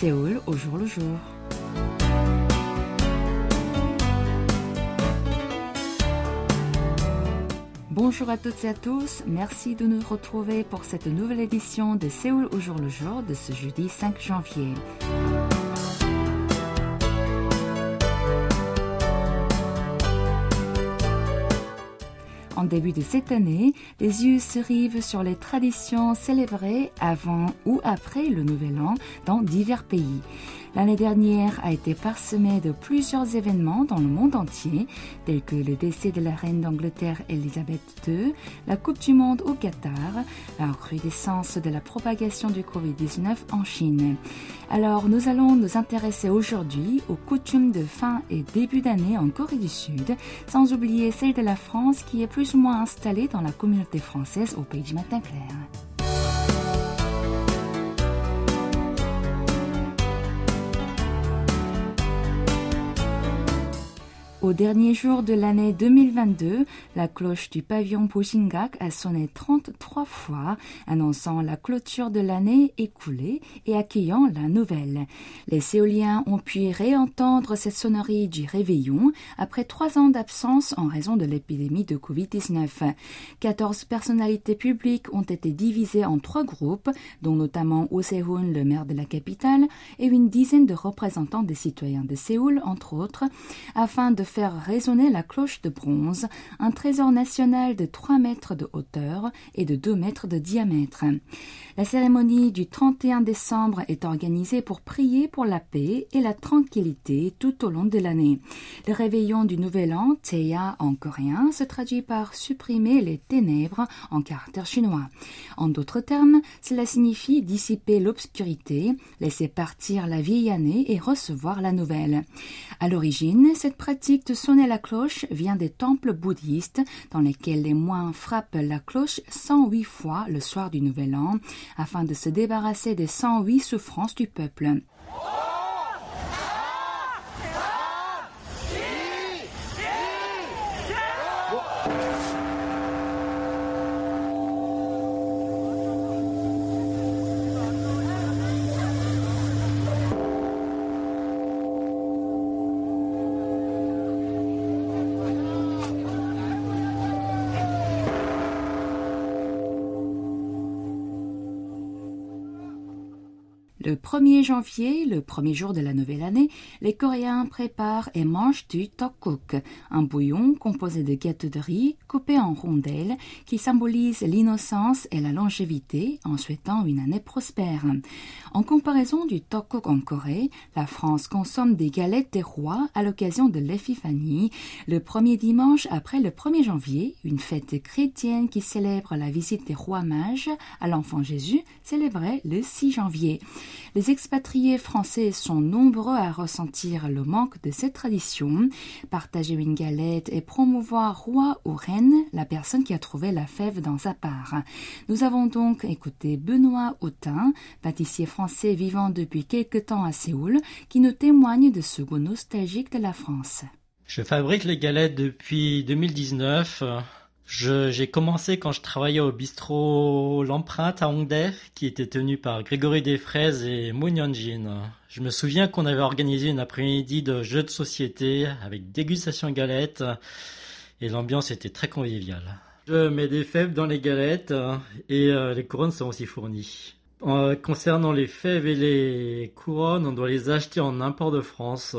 Séoul au jour le jour. Bonjour à toutes et à tous, merci de nous retrouver pour cette nouvelle édition de Séoul au jour le jour de ce jeudi 5 janvier. En début de cette année, les yeux se rivent sur les traditions célébrées avant ou après le Nouvel An dans divers pays. L'année dernière a été parsemée de plusieurs événements dans le monde entier, tels que le décès de la reine d'Angleterre Elisabeth II, la Coupe du Monde au Qatar, la recrudescence de la propagation du Covid-19 en Chine. Alors, nous allons nous intéresser aujourd'hui aux coutumes de fin et début d'année en Corée du Sud, sans oublier celle de la France qui est plus ou moins installée dans la communauté française au Pays du Matin Clair. Au dernier jour de l'année 2022, la cloche du pavillon Poshingak a sonné 33 fois, annonçant la clôture de l'année écoulée et accueillant la nouvelle. Les Séoliens ont pu réentendre cette sonnerie du réveillon après trois ans d'absence en raison de l'épidémie de Covid-19. 14 personnalités publiques ont été divisées en trois groupes, dont notamment Oh Se-hoon, le maire de la capitale, et une dizaine de représentants des citoyens de Séoul, entre autres, afin de faire résonner la cloche de bronze, un trésor national de 3 mètres de hauteur et de 2 mètres de diamètre. La cérémonie du 31 décembre est organisée pour prier pour la paix et la tranquillité tout au long de l'année. Le réveillon du Nouvel An, Teya en coréen, se traduit par supprimer les ténèbres en caractère chinois. En d'autres termes, cela signifie dissiper l'obscurité, laisser partir la vieille année et recevoir la nouvelle. À l'origine, cette pratique sonner la cloche vient des temples bouddhistes dans lesquels les moines frappent la cloche 108 fois le soir du Nouvel An afin de se débarrasser des 108 souffrances du peuple. 1er janvier, le premier jour de la nouvelle année, les Coréens préparent et mangent du tteokguk, un bouillon composé de gâteaux de riz coupés en rondelles qui symbolise l'innocence et la longévité en souhaitant une année prospère. En comparaison du tteokguk en Corée, la France consomme des galettes des rois à l'occasion de l'épiphanie, le premier dimanche après le 1er janvier, une fête chrétienne qui célèbre la visite des rois mages à l'enfant Jésus, célébrée le 6 janvier. Expatriés français sont nombreux à ressentir le manque de cette tradition. Partager une galette et promouvoir roi ou reine la personne qui a trouvé la fève dans sa part. Nous avons donc écouté Benoît Autin, pâtissier français vivant depuis quelque temps à Séoul, qui nous témoigne de ce goût nostalgique de la France. Je fabrique les galettes depuis 2019. J'ai commencé quand je travaillais au bistrot L'Empreinte à Hongdae, qui était tenu par Grégory Desfraises et Moon Yeonjin. Je me souviens qu'on avait organisé une après-midi de jeux de société avec dégustation galettes et l'ambiance était très conviviale. Je mets des fèves dans les galettes et euh, les couronnes sont aussi fournies. Concernant les fèves et les couronnes, on doit les acheter en import de France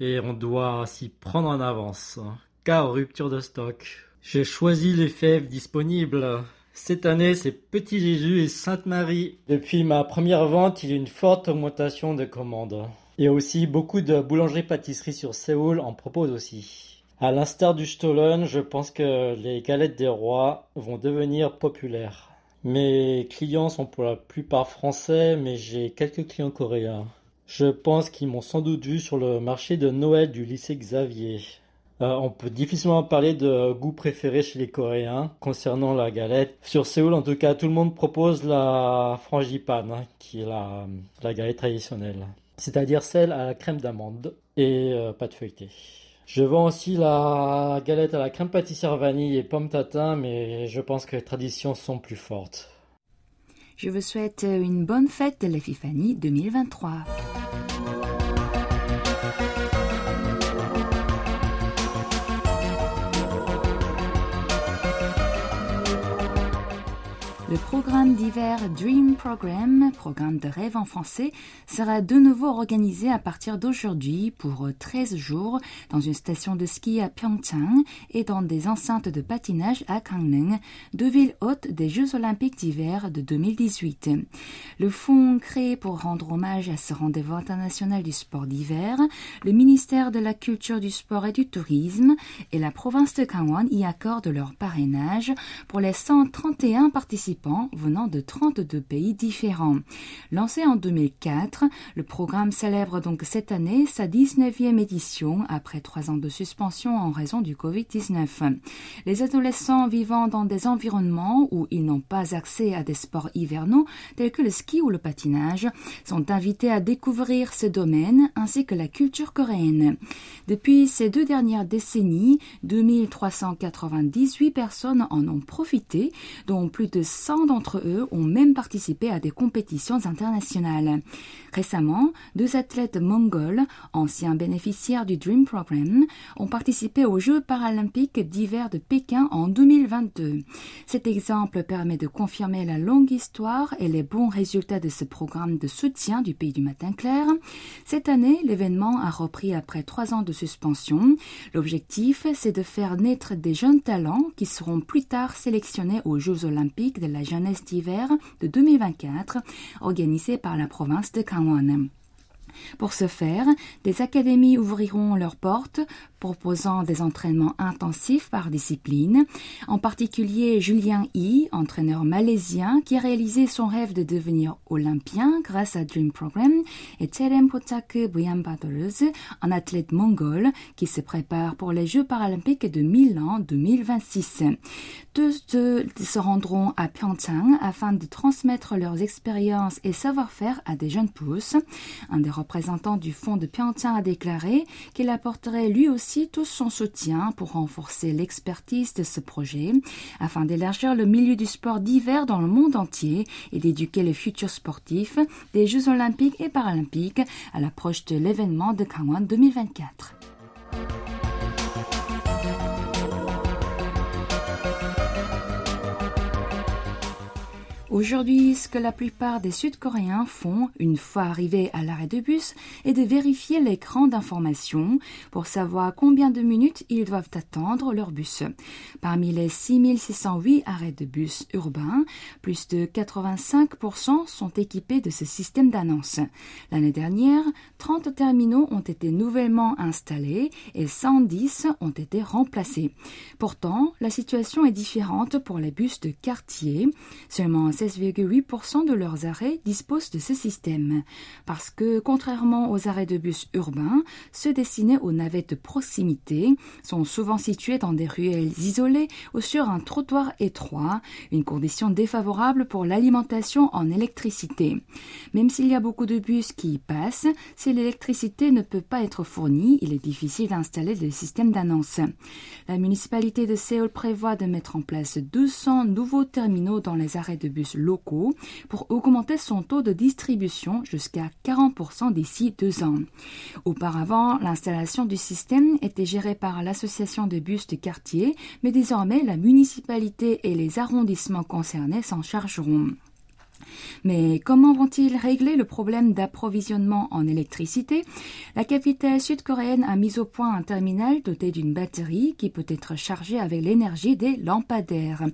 et on doit s'y prendre en avance, car rupture de stock. J'ai choisi les fèves disponibles. Cette année, c'est Petit Jésus et Sainte Marie. Depuis ma première vente, il y a une forte augmentation de commandes. Et aussi beaucoup de boulangeries-pâtisseries sur Séoul en proposent aussi. À l'instar du Stollen, je pense que les galettes des rois vont devenir populaires. Mes clients sont pour la plupart français, mais j'ai quelques clients coréens. Je pense qu'ils m'ont sans doute vu sur le marché de Noël du lycée Xavier. Euh, on peut difficilement parler de goût préféré chez les Coréens concernant la galette. Sur Séoul, en tout cas, tout le monde propose la frangipane, hein, qui est la, galette traditionnelle. C'est-à-dire celle à la crème d'amande et euh, pâte feuilletée. Je vends aussi la galette à la crème pâtissière vanille et pomme tatin, mais je pense que les traditions sont plus fortes. Je vous souhaite une bonne fête de l'Epiphanie 2023. Le programme d'hiver Dream Program, programme de rêve en français, sera de nouveau organisé à partir d'aujourd'hui pour 13 jours dans une station de ski à Pyeongchang et dans des enceintes de patinage à Gangneung, deux villes hautes des Jeux olympiques d'hiver de 2018. Le fonds créé pour rendre hommage à ce rendez-vous international du sport d'hiver, le ministère de la Culture, du Sport et du Tourisme et la province de Gangwon y accordent leur parrainage pour les 131 participants venant de 32 pays différents. Lancé en 2004, le programme célèbre donc cette année sa 19e édition après trois ans de suspension en raison du Covid-19. Les adolescents vivant dans des environnements où ils n'ont pas accès à des sports hivernaux tels que le ski ou le patinage sont invités à découvrir ce domaine ainsi que la culture coréenne. Depuis ces deux dernières décennies, 2398 personnes en ont profité, dont plus de 100 d'entre eux ont même participé à des compétitions internationales. Récemment, deux athlètes mongols, anciens bénéficiaires du Dream Program, ont participé aux Jeux paralympiques d'hiver de Pékin en 2022. Cet exemple permet de confirmer la longue histoire et les bons résultats de ce programme de soutien du pays du matin clair. Cette année, l'événement a repris après trois ans de suspension. L'objectif, c'est de faire naître des jeunes talents qui seront plus tard sélectionnés aux Jeux olympiques de la jeunesse d'hiver de 2024, organisés par la province de Gangwon. Pour ce faire, des académies ouvriront leurs portes proposant des entraînements intensifs par discipline. En particulier, Julien Yi, entraîneur malaisien qui a réalisé son rêve de devenir olympien grâce à Dream Program, et Terem Pochak Buyambadoluz, un athlète mongol qui se prépare pour les Jeux paralympiques de Milan 2026. Tous deux se rendront à Pyeongchang afin de transmettre leurs expériences et savoir-faire à des jeunes pousses. Représentants du fonds de Pyeongchang a déclaré qu'il apporterait lui aussi tout son soutien pour renforcer l'expertise de ce projet, afin d'élargir le milieu du sport d'hiver dans le monde entier et d'éduquer les futurs sportifs des Jeux olympiques et paralympiques à l'approche de l'événement de Gangwon 2024. Aujourd'hui, ce que la plupart des Sud-Coréens font une fois arrivés à l'arrêt de bus est de vérifier l'écran d'information pour savoir combien de minutes ils doivent attendre leur bus. Parmi les 6608 arrêts de bus urbains, plus de 85% sont équipés de ce système d'annonce. L'année dernière, 30 terminaux ont été nouvellement installés et 110 ont été remplacés. Pourtant, la situation est différente pour les bus de quartier. Seulement 16,8% de leurs arrêts disposent de ce système. Parce que, contrairement aux arrêts de bus urbains, ceux destinés aux navettes de proximité sont souvent situés dans des ruelles isolées ou sur un trottoir étroit, une condition défavorable pour l'alimentation en électricité. Même s'il y a beaucoup de bus qui y passent, si l'électricité ne peut pas être fournie, il est difficile d'installer le système d'annonce. La municipalité de Séoul prévoit de mettre en place 200 nouveaux terminaux dans les arrêts de bus locaux pour augmenter son taux de distribution jusqu'à 40% d'ici deux ans. Auparavant, l'installation du système était gérée par l'association de bus de quartier, mais désormais la municipalité et les arrondissements concernés s'en chargeront. Mais comment vont-ils régler le problème d'approvisionnement en électricité? La capitale sud-coréenne a mis au point un terminal doté d'une batterie qui peut être chargée avec l'énergie des lampadaires.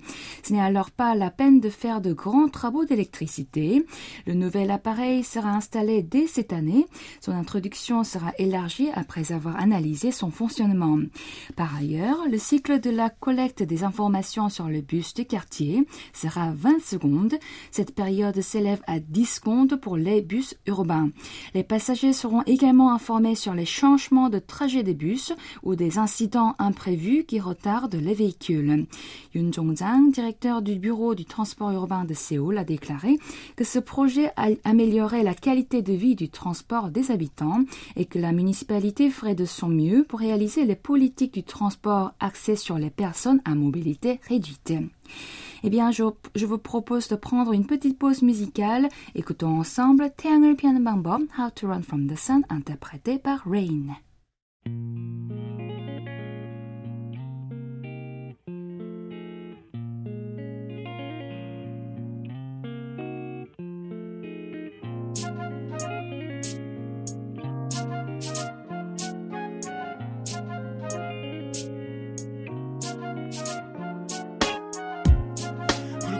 Ce n'est alors pas la peine de faire de grands travaux d'électricité. Le nouvel appareil sera installé dès cette année. Son introduction sera élargie après avoir analysé son fonctionnement. Par ailleurs, le cycle de la collecte des informations sur le bus du quartier sera 20 secondes. Cette période s'élève à 10 secondes pour les bus urbains. Les passagers seront également informés sur les changements de trajet des bus ou des incidents imprévus qui retardent les véhicules. Yoon Jong-jang, directeur du bureau du transport urbain de Séoul, a déclaré que ce projet améliorerait la qualité de vie du transport des habitants et que la municipalité ferait de son mieux pour réaliser les politiques du transport axées sur les personnes à mobilité réduite. Eh bien, je, je, vous propose de prendre une petite pause musicale. Écoutons ensemble 태양을 피하는 방법, How to Run from the Sun, interprété par Rain.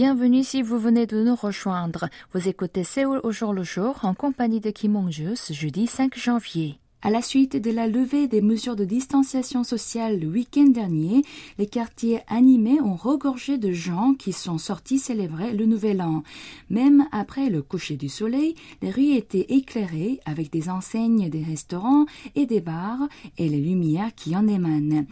Bienvenue si vous venez de nous rejoindre. Vous écoutez Séoul au jour le jour en compagnie de Kim Hong-jus, jeudi 5 janvier. À la suite de la levée des mesures de distanciation sociale le week-end dernier, les quartiers animés ont regorgé de gens qui sont sortis célébrer le nouvel an. Même après le coucher du soleil, les rues étaient éclairées avec des enseignes des restaurants et des bars et les lumières qui en émanent.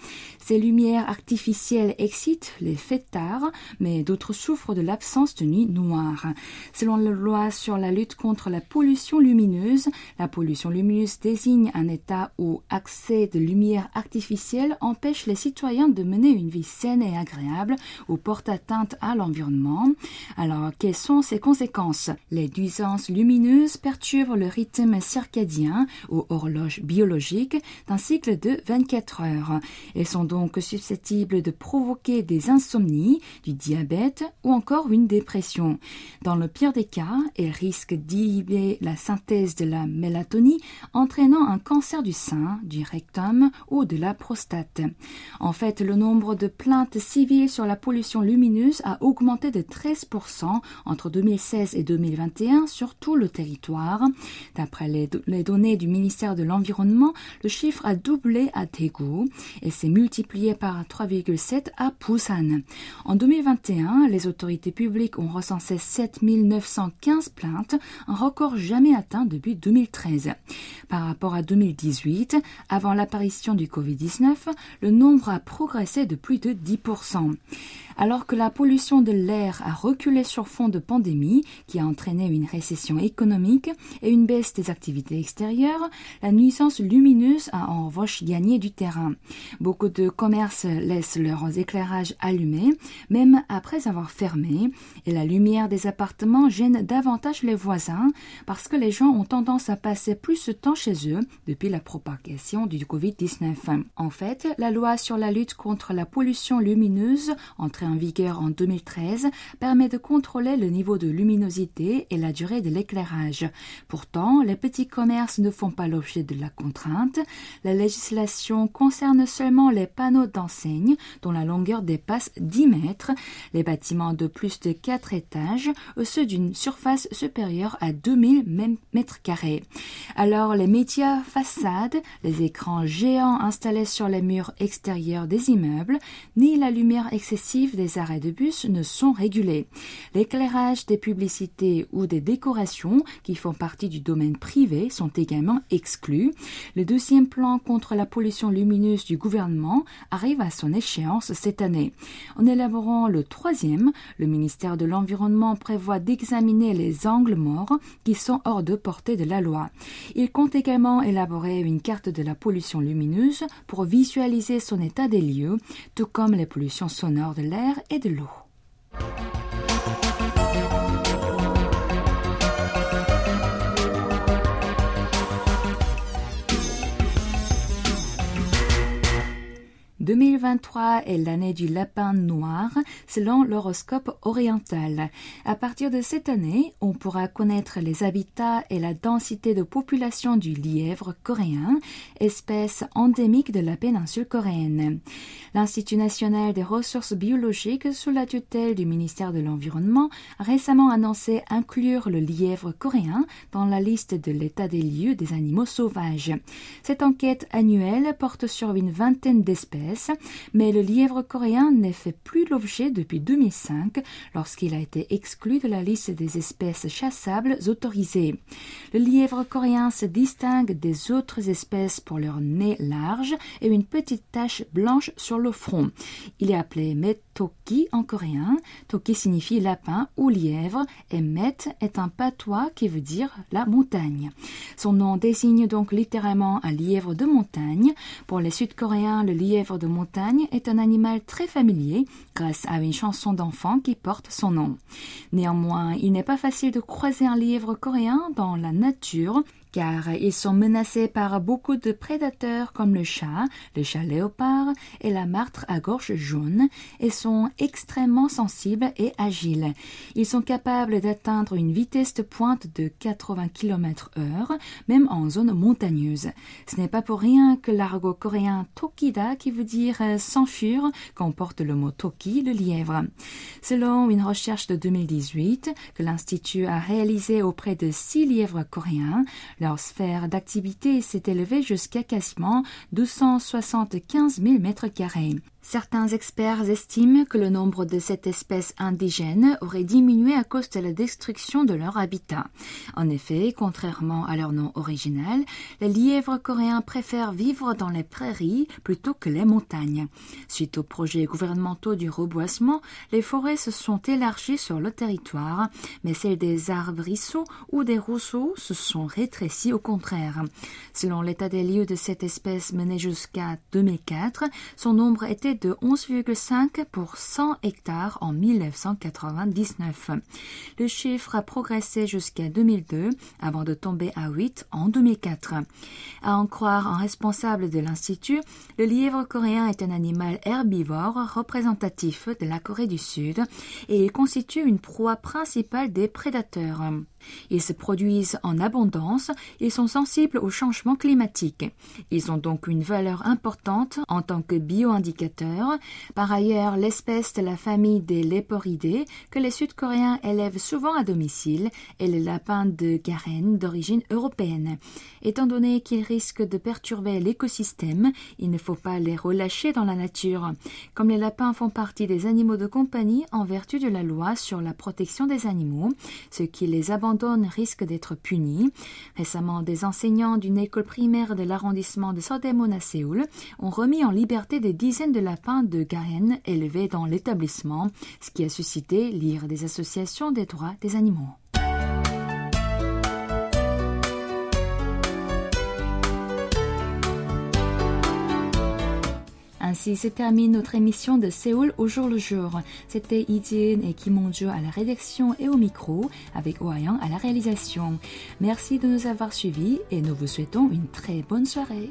Ces lumières artificielles excitent les fêtards, mais d'autres souffrent de l'absence de nuit noire. Selon la loi sur la lutte contre la pollution lumineuse, la pollution lumineuse désigne un état où accès de lumière artificielle empêche les citoyens de mener une vie saine et agréable ou porte atteinte à l'environnement. Alors, quelles sont ses conséquences? Les nuisances lumineuses perturbent le rythme circadien ou horloge biologique d'un cycle de 24 heures. Elles sont donc susceptibles de provoquer des insomnies, du diabète ou encore une dépression. Dans le pire des cas, elles risquent d'inhiber la synthèse de la mélatonine, entraînant un cancer du sein, du rectum ou de la prostate. En fait, le nombre de plaintes civiles sur la pollution lumineuse a augmenté de 13% entre 2016 et 2021 sur tout le territoire. D'après les, données du ministère de l'Environnement, le chiffre a doublé à Daegu et s'est multiplié par 3,7 à Busan. En 2021, les autorités publiques ont recensé 7915 plaintes, un record jamais atteint depuis 2013. Par rapport à 2018, avant l'apparition du Covid-19, le nombre a progressé de plus de 10%. Alors que la pollution de l'air a reculé sur fond de pandémie qui a entraîné une récession économique et une baisse des activités extérieures, la nuisance lumineuse a en revanche gagné du terrain. Beaucoup de commerces laissent leurs éclairages allumés, même après avoir fermé, et la lumière des appartements gêne davantage les voisins parce que les gens ont tendance à passer plus de temps chez eux depuis la propagation du Covid-19. En fait, la loi sur la lutte contre la pollution lumineuse entraîne en vigueur en 2013 permet de contrôler le niveau de luminosité et la durée de l'éclairage. Pourtant, les petits commerces ne font pas l'objet de la contrainte. La législation concerne seulement les panneaux d'enseigne dont la longueur dépasse 10 mètres, les bâtiments de plus de 4 étages ou ceux d'une surface supérieure à 2000 mètres carrés. Alors, les médias façades, les écrans géants installés sur les murs extérieurs des immeubles, ni la lumière excessive des arrêts de bus ne sont régulés. L'éclairage des publicités ou des décorations qui font partie du domaine privé sont également exclus. Le deuxième plan contre la pollution lumineuse du gouvernement arrive à son échéance cette année. En élaborant le troisième, le ministère de l'Environnement prévoit d'examiner les angles morts qui sont hors de portée de la loi. Il compte également élaborer une carte de la pollution lumineuse pour visualiser son état des lieux, tout comme les pollutions sonores de l'air et de l'eau. 2023 est l'année du lapin noir selon l'horoscope oriental. À partir de cette année, on pourra connaître les habitats et la densité de population du lièvre coréen, espèce endémique de la péninsule coréenne. L'Institut national des ressources biologiques sous la tutelle du ministère de l'Environnement a récemment annoncé inclure le lièvre coréen dans la liste de l'état des lieux des animaux sauvages. Cette enquête annuelle porte sur une vingtaine d'espèces espèces, mais le lièvre coréen n'est fait plus l'objet depuis 2005 lorsqu'il a été exclu de la liste des espèces chassables autorisées. Le lièvre coréen se distingue des autres espèces pour leur nez large et une petite tache blanche sur le front. Il est appelé metoki en coréen. Toki signifie lapin ou lièvre et met est un patois qui veut dire la montagne. Son nom désigne donc littéralement un lièvre de montagne. Pour les Sud-Coréens, le lièvre de montagne est un animal très familier grâce à une chanson d'enfant qui porte son nom. Néanmoins, il n'est pas facile de croiser un lièvre coréen dans la nature car ils sont menacés par beaucoup de prédateurs comme le chat, le chat léopard et la martre à gorge jaune et sont extrêmement sensibles et agiles. Ils sont capables d'atteindre une vitesse de pointe de 80 km heure, même en zone montagneuse. Ce n'est pas pour rien que l'argot coréen Tokida, qui veut dire euh, s'enfuir, comporte le mot Toki, le lièvre. Selon une recherche de 2018 que l'Institut a réalisée auprès de six lièvres coréens, leur sphère d'activité s'est élevée jusqu'à quasiment 275 000 mètres carrés. Certains experts estiment que le nombre de cette espèce indigène aurait diminué à cause de la destruction de leur habitat. En effet, contrairement à leur nom original, les lièvres coréens préfèrent vivre dans les prairies plutôt que les montagnes. Suite aux projets gouvernementaux du reboisement, les forêts se sont élargies sur le territoire, mais celles des arbrisseaux ou des rousseaux se sont rétrécies au contraire. Selon l'état des lieux de cette espèce menée jusqu'à 2004, son nombre était de 11,5 pour 100 hectares en 1999. Le chiffre a progressé jusqu'à 2002 avant de tomber à 8 en 2004. À en croire un responsable de l'Institut, le lièvre coréen est un animal herbivore représentatif de la Corée du Sud et il constitue une proie principale des prédateurs. Ils se produisent en abondance et sont sensibles au changement climatique. Ils ont donc une valeur importante en tant que bioindicateurs. Par ailleurs, l'espèce de la famille des léporidés que les Sud-Coréens élèvent souvent à domicile est le lapin de Garenne d'origine européenne. Étant donné qu'ils risquent de perturber l'écosystème, il ne faut pas les relâcher dans la nature. Comme les lapins font partie des animaux de compagnie en vertu de la loi sur la protection des animaux, ce qui les abandonne risque d'être puni. Récemment, des enseignants d'une école primaire de l'arrondissement de Sodemon à Séoul ont remis en liberté des dizaines de lapins de Garen élevés dans l'établissement, ce qui a suscité l'ire des associations des droits des animaux. Ainsi se termine notre émission de Séoul au jour le jour. C'était Ijin et Kim à la rédaction et au micro, avec Oayang à la réalisation. Merci de nous avoir suivis et nous vous souhaitons une très bonne soirée.